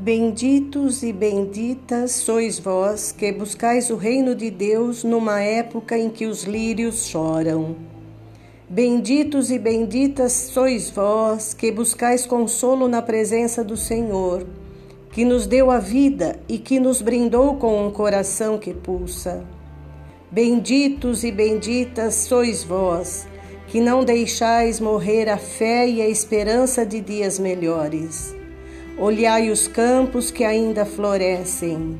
Benditos e benditas sois vós que buscais o reino de Deus numa época em que os lírios choram. Benditos e benditas sois vós que buscais consolo na presença do Senhor, que nos deu a vida e que nos brindou com um coração que pulsa. Benditos e benditas sois vós, que não deixais morrer a fé e a esperança de dias melhores. Olhai os campos que ainda florescem,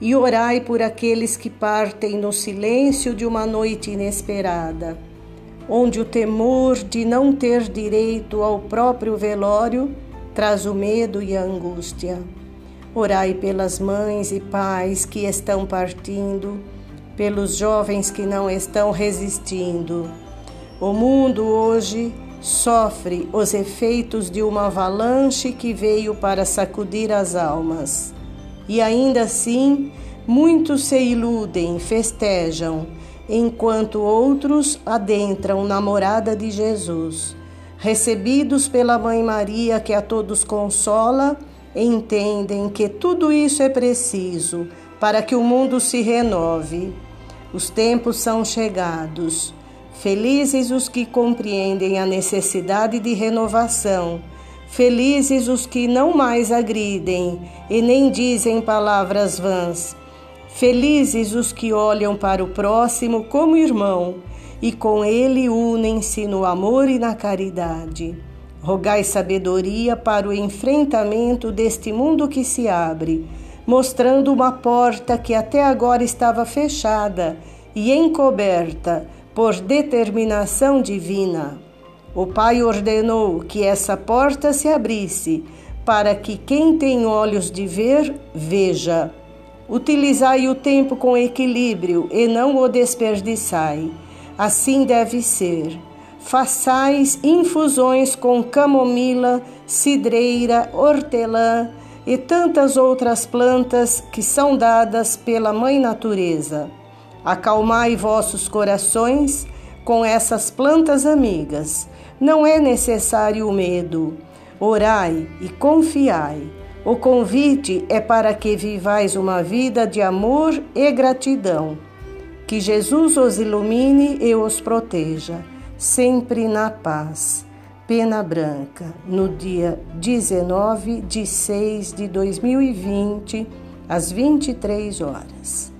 e orai por aqueles que partem no silêncio de uma noite inesperada, onde o temor de não ter direito ao próprio velório traz o medo e a angústia. Orai pelas mães e pais que estão partindo, pelos jovens que não estão resistindo. O mundo hoje sofre os efeitos de uma avalanche que veio para sacudir as almas. E ainda assim, muitos se iludem, festejam, enquanto outros adentram na morada de Jesus. Recebidos pela Mãe Maria, que a todos consola, entendem que tudo isso é preciso para que o mundo se renove. Os tempos são chegados. Felizes os que compreendem a necessidade de renovação. Felizes os que não mais agridem e nem dizem palavras vãs. Felizes os que olham para o próximo como irmão e com ele unem-se no amor e na caridade. Rogai sabedoria para o enfrentamento deste mundo que se abre, mostrando uma porta que até agora estava fechada e encoberta por determinação divina. O Pai ordenou que essa porta se abrisse, para que quem tem olhos de ver, veja. Utilizai o tempo com equilíbrio e não o desperdiçai. Assim deve ser. Façais infusões com camomila, cidreira, hortelã e tantas outras plantas que são dadas pela Mãe Natureza. Acalmai vossos corações com essas plantas amigas. Não é necessário o medo. Orai e confiai. O convite é para que vivais uma vida de amor e gratidão. Que Jesus os ilumine e os proteja, sempre na paz. Pena Branca, no dia 19 de 6 de 2020, às 23 horas.